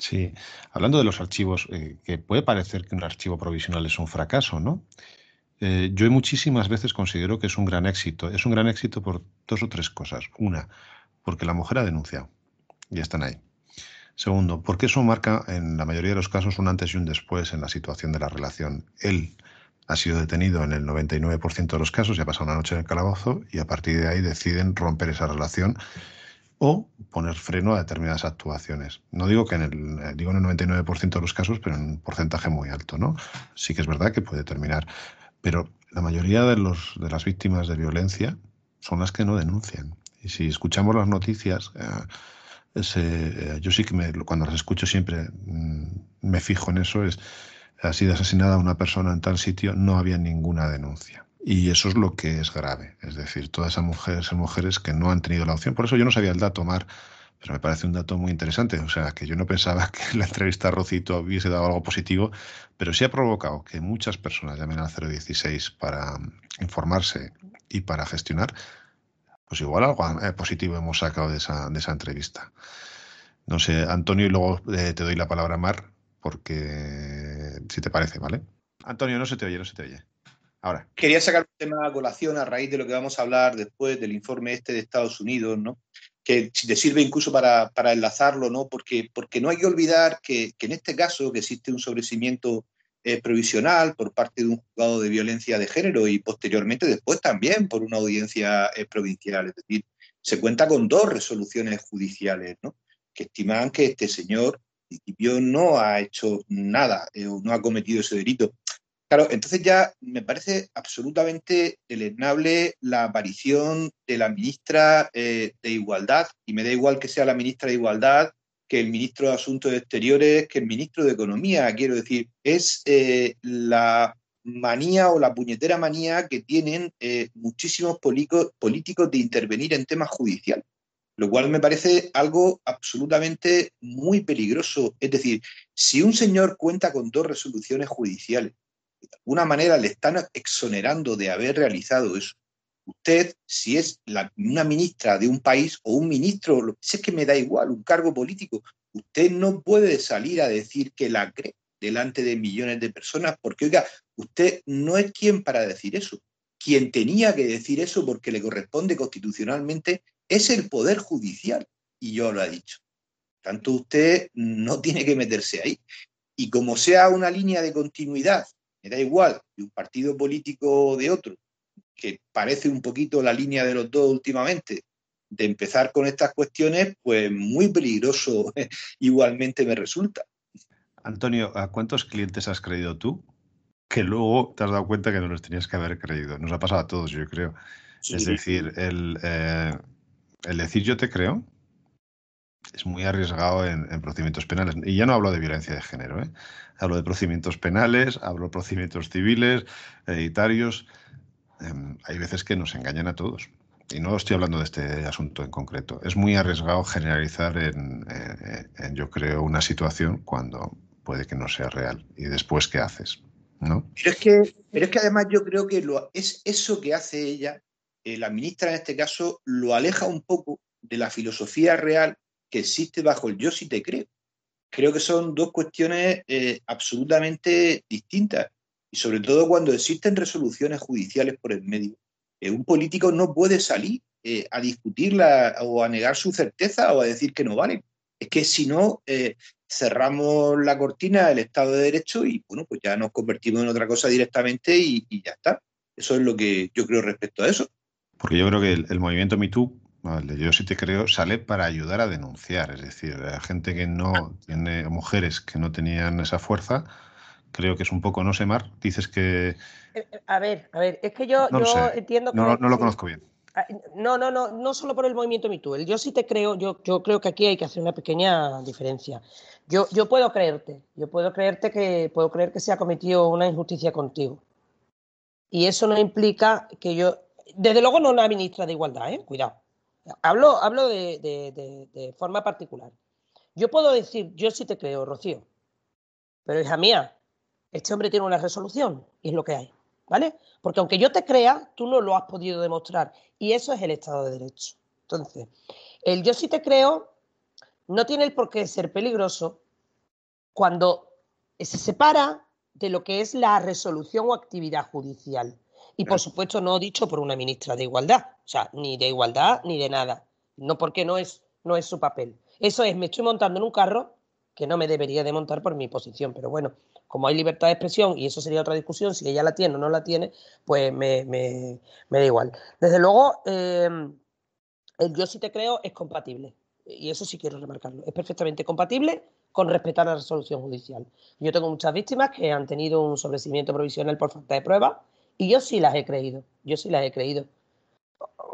Sí, hablando de los archivos, eh, que puede parecer que un archivo provisional es un fracaso, ¿no? Eh, yo muchísimas veces considero que es un gran éxito. Es un gran éxito por dos o tres cosas. Una, porque la mujer ha denunciado. Ya están ahí. Segundo, porque eso marca en la mayoría de los casos un antes y un después en la situación de la relación. Él ha sido detenido en el 99% de los casos y ha pasado una noche en el calabozo y a partir de ahí deciden romper esa relación o poner freno a determinadas actuaciones. No digo que en el, digo en el 99% de los casos, pero en un porcentaje muy alto, ¿no? Sí que es verdad que puede terminar pero la mayoría de, los, de las víctimas de violencia son las que no denuncian. Y si escuchamos las noticias, eh, eh, yo sí que me, cuando las escucho siempre mm, me fijo en eso, es, ha sido asesinada una persona en tal sitio, no había ninguna denuncia. Y eso es lo que es grave. Es decir, todas esas mujeres son mujeres que no han tenido la opción. Por eso yo no sabía el dato, Mar, Pero me parece un dato muy interesante. O sea, que yo no pensaba [laughs] que la entrevista a Rocito hubiese dado algo positivo, pero sí ha provocado que muchas personas llamen al 016 para informarse y para gestionar. Pues igual algo eh, positivo hemos sacado de esa, de esa entrevista. No sé, Antonio, y luego eh, te doy la palabra Mar, porque si te parece, ¿vale? Antonio, no se te oye, no se te oye. Quería sacar un tema a colación a raíz de lo que vamos a hablar después del informe este de Estados Unidos, ¿no? que te sirve incluso para, enlazarlo, ¿no? Porque, porque no hay que olvidar que, en este caso que existe un sobrecimiento eh, provisional por parte de un juzgado de violencia de género y posteriormente después también por una audiencia eh, provincial. Es decir, se cuenta con dos resoluciones judiciales, ¿no? Que estiman que este señor, no ha hecho nada eh, o no ha cometido ese delito. Claro, entonces ya me parece absolutamente deleznable la aparición de la ministra eh, de Igualdad, y me da igual que sea la ministra de Igualdad que el ministro de Asuntos Exteriores, que el ministro de Economía, quiero decir, es eh, la manía o la puñetera manía que tienen eh, muchísimos políticos de intervenir en temas judiciales, lo cual me parece algo absolutamente muy peligroso. Es decir, si un señor cuenta con dos resoluciones judiciales, de alguna manera le están exonerando de haber realizado eso. Usted, si es una ministra de un país o un ministro, si es que me da igual, un cargo político, usted no puede salir a decir que la cree delante de millones de personas, porque, oiga, usted no es quien para decir eso. Quien tenía que decir eso porque le corresponde constitucionalmente es el Poder Judicial, y yo lo he dicho. Tanto usted no tiene que meterse ahí. Y como sea una línea de continuidad me da igual de un partido político o de otro, que parece un poquito la línea de los dos últimamente, de empezar con estas cuestiones, pues muy peligroso [laughs] igualmente me resulta. Antonio, ¿a cuántos clientes has creído tú que luego te has dado cuenta que no los tenías que haber creído? Nos ha pasado a todos, yo creo. Es decir, el, eh, el decir yo te creo es muy arriesgado en, procedimientos penales. Y ya no hablo de violencia de género, ¿eh? hablo de procedimientos penales, hablo de procedimientos civiles, hereditarios. Em, hay veces que nos engañan a todos. Y no estoy hablando de este asunto en concreto. Es muy arriesgado generalizar en, yo creo, una situación cuando puede que no sea real. ¿Y después qué haces? ¿No? Pero es que, pero es que además yo creo que lo, es eso que hace ella, eh, la ministra en este caso, lo aleja un poco de la filosofía real que existe bajo el yo sí te creo. Creo que son dos cuestiones eh, absolutamente distintas y sobre todo cuando existen resoluciones judiciales por el medio. Eh, un político no puede salir eh, a discutirla o a negar su certeza o a decir que no vale. Es que si no, cerramos la cortina del Estado de Derecho y bueno, pues ya nos convertimos en otra cosa directamente y, ya está. Eso es lo que yo creo respecto a eso. Porque yo creo que el, el movimiento MeToo Vale, yo sí te creo, sale para ayudar a denunciar, es decir, a gente que no tiene, mujeres que no tenían esa fuerza, creo que es un poco, no sé, Mar, dices que... Eh, eh, a ver, a ver, es que yo, entiendo que... No, no lo conozco bien. Ah, no, no, no, no solo por el movimiento MeToo. Yo sí te creo, yo, yo creo que aquí hay que hacer una pequeña diferencia. Yo, yo puedo creerte, yo puedo creerte que puedo creer que se ha cometido una injusticia contigo. Y eso no implica que yo, desde luego no una ministra de igualdad, ¿eh? cuidado. Hablo, hablo de, forma particular. Yo puedo decir, yo sí te creo, Rocío, pero hija mía, este hombre tiene una resolución y es lo que hay, ¿vale? Porque aunque yo te crea, tú no lo has podido demostrar y eso es el Estado de Derecho. Entonces, el yo sí te creo no tiene el por qué ser peligroso cuando se separa de lo que es la resolución o actividad judicial. Y por supuesto no dicho por una ministra de igualdad, o sea, ni de igualdad ni de nada. No porque no es, no es su papel. Eso es, me estoy montando en un carro que no me debería de montar por mi posición, pero bueno, como hay libertad de expresión y eso sería otra discusión, si ella la tiene o no la tiene, pues me, da igual. Desde luego, em, el yo sí te creo es compatible, y eso sí quiero remarcarlo, es perfectamente compatible con respetar la resolución judicial. Yo tengo muchas víctimas que han tenido un sobrecimiento provisional por falta de pruebas y yo sí las he creído, yo sí las he creído.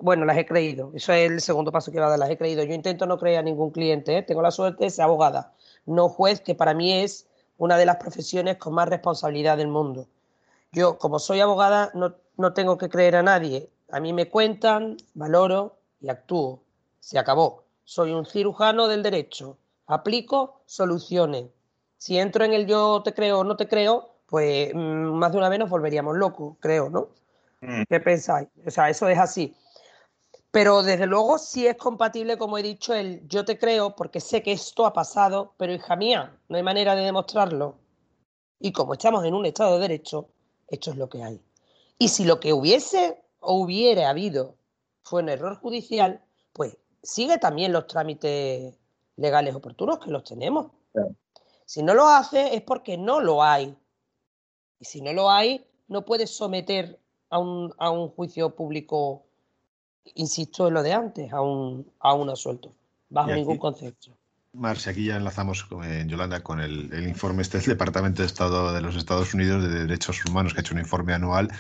Bueno, las he creído, eso es el segundo paso que va a dar, las he creído. Yo intento no creer a ningún cliente, ¿eh? tengo la suerte de ser abogada, no juez, que para mí es una de las profesiones con más responsabilidad del mundo. Yo, como soy abogada, no, no tengo que creer a nadie. A mí me cuentan, valoro y actúo. Se acabó. soy un cirujano del derecho, aplico soluciones. Si entro en el yo te creo o no te creo, pues mm, más de una vez nos volveríamos locos, creo, ¿no? Mm. ¿Qué pensáis? O sea, eso es así. Pero desde luego sí es compatible, como he dicho, el yo te creo porque sé que esto ha pasado, pero hija mía, no hay manera de demostrarlo. Y como estamos en un Estado de Derecho, esto es lo que hay. Y si lo que hubiese o hubiera habido fue un error judicial, pues sigue también los trámites legales oportunos que los tenemos. Si no lo hace es porque no lo hay. Y si no lo hay, no puedes someter a un, a un juicio público, insisto en lo de antes, a un, a un asuelto, bajo ningún concepto. Marcia, aquí ya enlazamos Yolanda con el, informe este del Departamento de Estado de los Estados Unidos de Derechos Humanos, que ha hecho un informe anual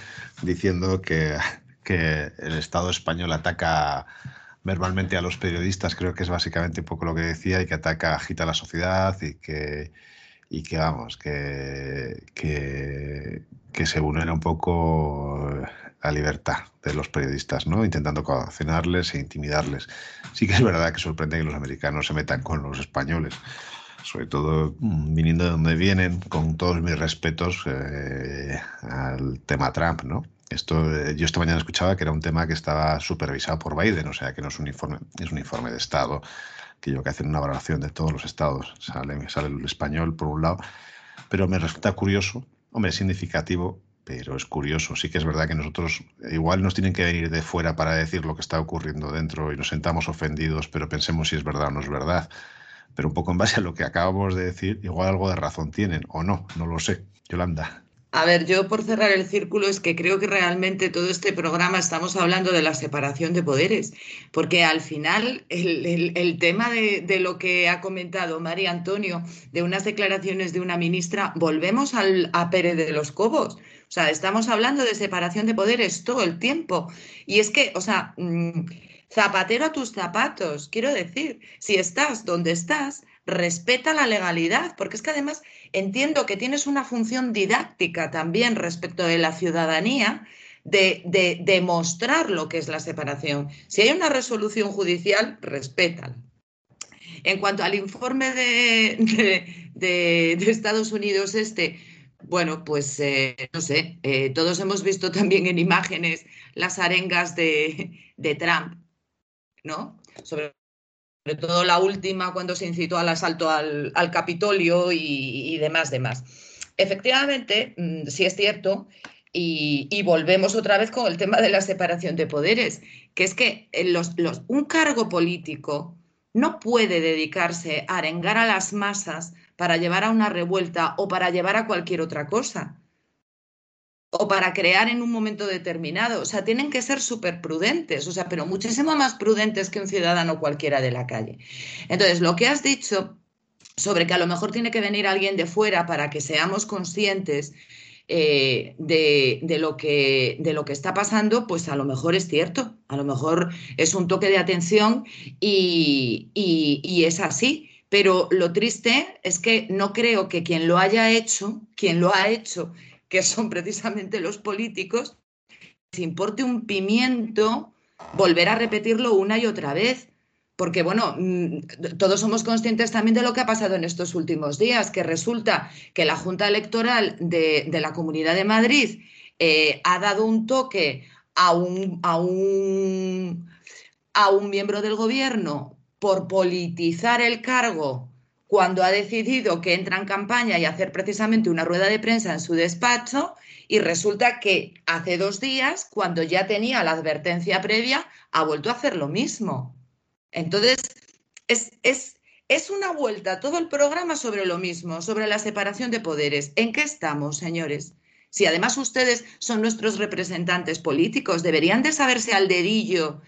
diciendo que, que el Estado español ataca verbalmente a los periodistas, creo que es básicamente un poco lo que decía, y que ataca, agita la sociedad y que, y que vamos, que, que, que se vulnera un poco la libertad de los periodistas, ¿no? Intentando coaccionarles e intimidarles. Sí que es verdad que sorprende que los americanos se metan con los españoles, sobre todo mm, viniendo de donde vienen, con todos mis respetos eh, al tema Trump, ¿no? Esto, eh, yo esta mañana escuchaba que era un tema que estaba supervisado por Biden, o sea que no es un informe, es un informe de Estado, que yo que hacer una valoración de todos los estados. Sale, sale el español por un lado, pero me resulta curioso, hombre, significativo pero es curioso, sí que es verdad que nosotros igual nos tienen que venir de fuera para decir lo que está ocurriendo dentro y nos sentamos ofendidos, pero pensemos si es verdad o no es verdad. Pero un poco en base a lo que acabamos de decir, igual algo de razón tienen o no, no lo sé. Yolanda. A ver, yo por cerrar el círculo es que creo que realmente todo este programa estamos hablando de la separación de poderes, porque al final el, tema de, de, lo que ha comentado María Antonio, de unas declaraciones de una ministra, volvemos al, a Pérez de los Cobos. O sea, estamos hablando de separación de poderes todo el tiempo. Y es que, o sea, mm, zapatero a tus zapatos, quiero decir, si estás donde estás, respeta la legalidad, porque es que además entiendo que tienes una función didáctica también respecto de la ciudadanía. De, demostrar lo que es la separación. Si hay una resolución judicial, respétala. En cuanto al informe de, de Estados Unidos este, bueno, pues eh, no sé, eh, todos hemos visto también en imágenes las arengas de, Trump, ¿no? Sobre, todo la última cuando se incitó al asalto al, Capitolio y, demás, demás. Efectivamente, mm, sí es cierto, y, volvemos otra vez con el tema de la separación de poderes, que es que eh, un cargo político no puede dedicarse a arengar a las masas para llevar a una revuelta o para llevar a cualquier otra cosa. O para crear en un momento determinado. O sea, tienen que ser súper prudentes, o sea, pero muchísimo más prudentes que un ciudadano cualquiera de la calle. Entonces, lo que has dicho sobre que a lo mejor tiene que venir alguien de fuera para que seamos conscientes eh, de, lo que, de lo que está pasando, pues a lo mejor es cierto, a lo mejor es un toque de atención y, y es así. Pero lo triste es que no creo que quien lo haya hecho, quien lo ha hecho, que son precisamente los políticos, les importe un pimiento volver a repetirlo una y otra vez. Porque, bueno, mm, todos somos conscientes también de lo que ha pasado en estos últimos días, que resulta que la Junta Electoral de, la Comunidad de Madrid eh, ha dado un toque a un, a un, a un miembro del gobierno por politizar el cargo cuando ha decidido que entra en campaña y hacer precisamente una rueda de prensa en su despacho y resulta que hace dos días, cuando ya tenía la advertencia previa, ha vuelto a hacer lo mismo. Entonces, es, es, es una vuelta todo el programa sobre lo mismo, sobre la separación de poderes. ¿En qué estamos, señores? Si además ustedes son nuestros representantes políticos, deberían de saberse al dedillo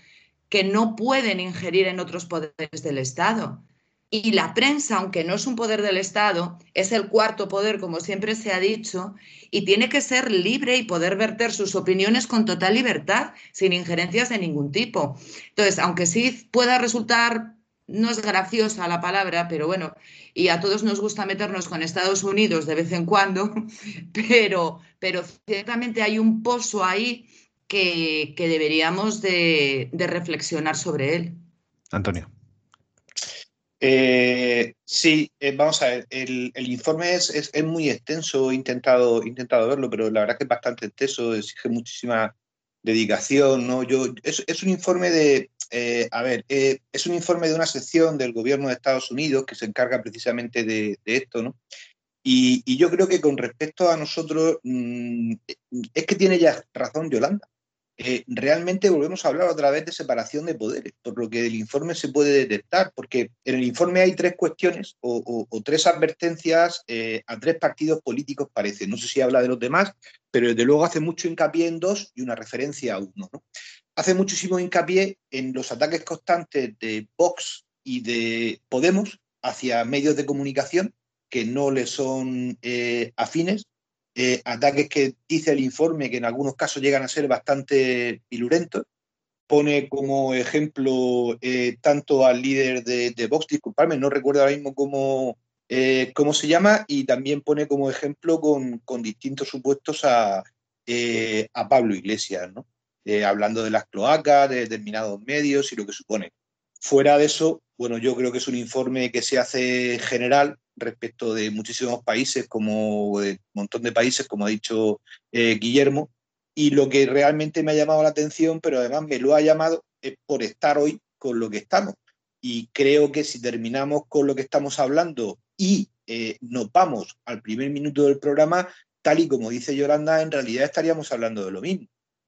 que no pueden ingerir en otros poderes del Estado. Y la prensa, aunque no es un poder del Estado, es el cuarto poder, como siempre se ha dicho, y tiene que ser libre y poder verter sus opiniones con total libertad, sin injerencias de ningún tipo. Entonces, aunque sí pueda resultar, no es graciosa la palabra, pero bueno, y a todos nos gusta meternos con Estados Unidos de vez en cuando, [laughs] pero, pero ciertamente hay un pozo ahí que, deberíamos de, reflexionar sobre él. Antonio. Eh, sí, eh, vamos a ver, el, informe es, muy extenso, he intentado, intentado verlo, pero la verdad es que es bastante extenso, exige muchísima dedicación, ¿no? Yo, es, un informe de, eh, a ver, es un informe de una sección del gobierno de Estados Unidos que se encarga precisamente de, esto, ¿no? Y, yo creo que con respecto a nosotros, mm, es que tiene ya razón Yolanda. Eh, realmente volvemos a hablar otra vez de separación de poderes, por lo que el informe se puede detectar, porque en el informe hay tres cuestiones o, tres advertencias eh, a tres partidos políticos, parece. No sé si habla de los demás, pero desde luego hace mucho hincapié en dos y una referencia a uno. Hace muchísimo hincapié en los ataques constantes de Vox y de Podemos hacia medios de comunicación que no le son eh, afines eh, ataques que dice el informe que en algunos casos llegan a ser bastante virulentos. Pone como ejemplo eh, tanto al líder de, Vox, disculpadme, no recuerdo ahora mismo cómo, eh, cómo se llama, y también pone como ejemplo con, distintos supuestos a, a Pablo Iglesias, ¿no? hablando de las cloacas, de determinados medios y lo que supone. Fuera de eso, bueno, yo creo que es un informe que se hace general, respecto de muchísimos países, como un montón de países, como ha dicho eh, Guillermo, y lo que realmente me ha llamado la atención, pero además me lo ha llamado, es por estar hoy con lo que estamos. Y creo que si terminamos con lo que estamos hablando y eh, nos vamos al primer minuto del programa, tal y como dice Yolanda, en realidad estaríamos hablando de lo mismo,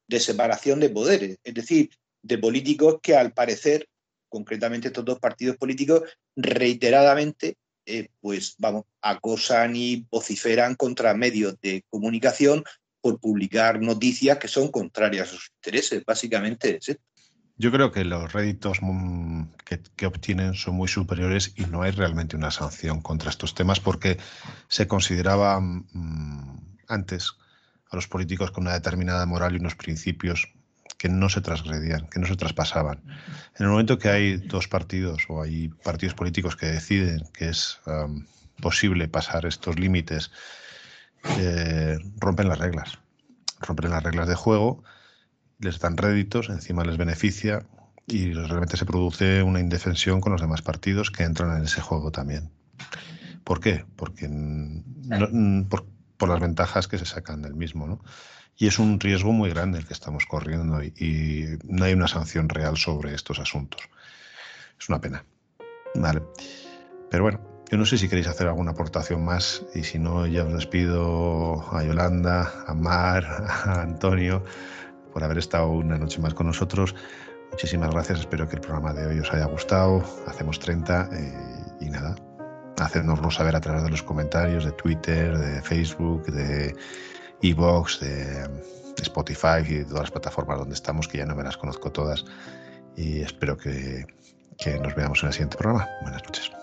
de separación de poderes, es decir, de políticos que al parecer, concretamente estos dos partidos políticos, reiteradamente eh, pues vamos, acosan y vociferan contra medios de comunicación por publicar noticias que son contrarias a sus intereses. Básicamente es Yo creo que los réditos mm, que, obtienen son muy superiores y no hay realmente una sanción contra estos temas porque se consideraba mm, antes a los políticos con una determinada moral y unos principios que no se transgredían, que no se traspasaban. En el momento que hay dos partidos o hay partidos políticos que deciden que es um, posible pasar estos límites, eh, rompen las reglas. Rompen las reglas de juego, les dan réditos, encima les beneficia y realmente se produce una indefensión con los demás partidos que entran en ese juego también. ¿Por qué? Porque por, por, las ventajas que se sacan del mismo. ¿no? Y es un riesgo muy grande el que estamos corriendo y, no hay una sanción real sobre estos asuntos. Es una pena. Vale. Pero bueno, yo no sé si queréis hacer alguna aportación más y si no, ya os despido a Yolanda, a Mar, a Antonio por haber estado una noche más con nosotros. Muchísimas gracias, espero que el programa de hoy os haya gustado. Hacemos 30 eh, y nada, hacednoslo saber a través de los comentarios de Twitter, de Facebook, de Evox, Spotify y de todas las plataformas donde estamos, que ya no me las conozco todas. Y espero que, que nos veamos en el siguiente programa. Buenas noches.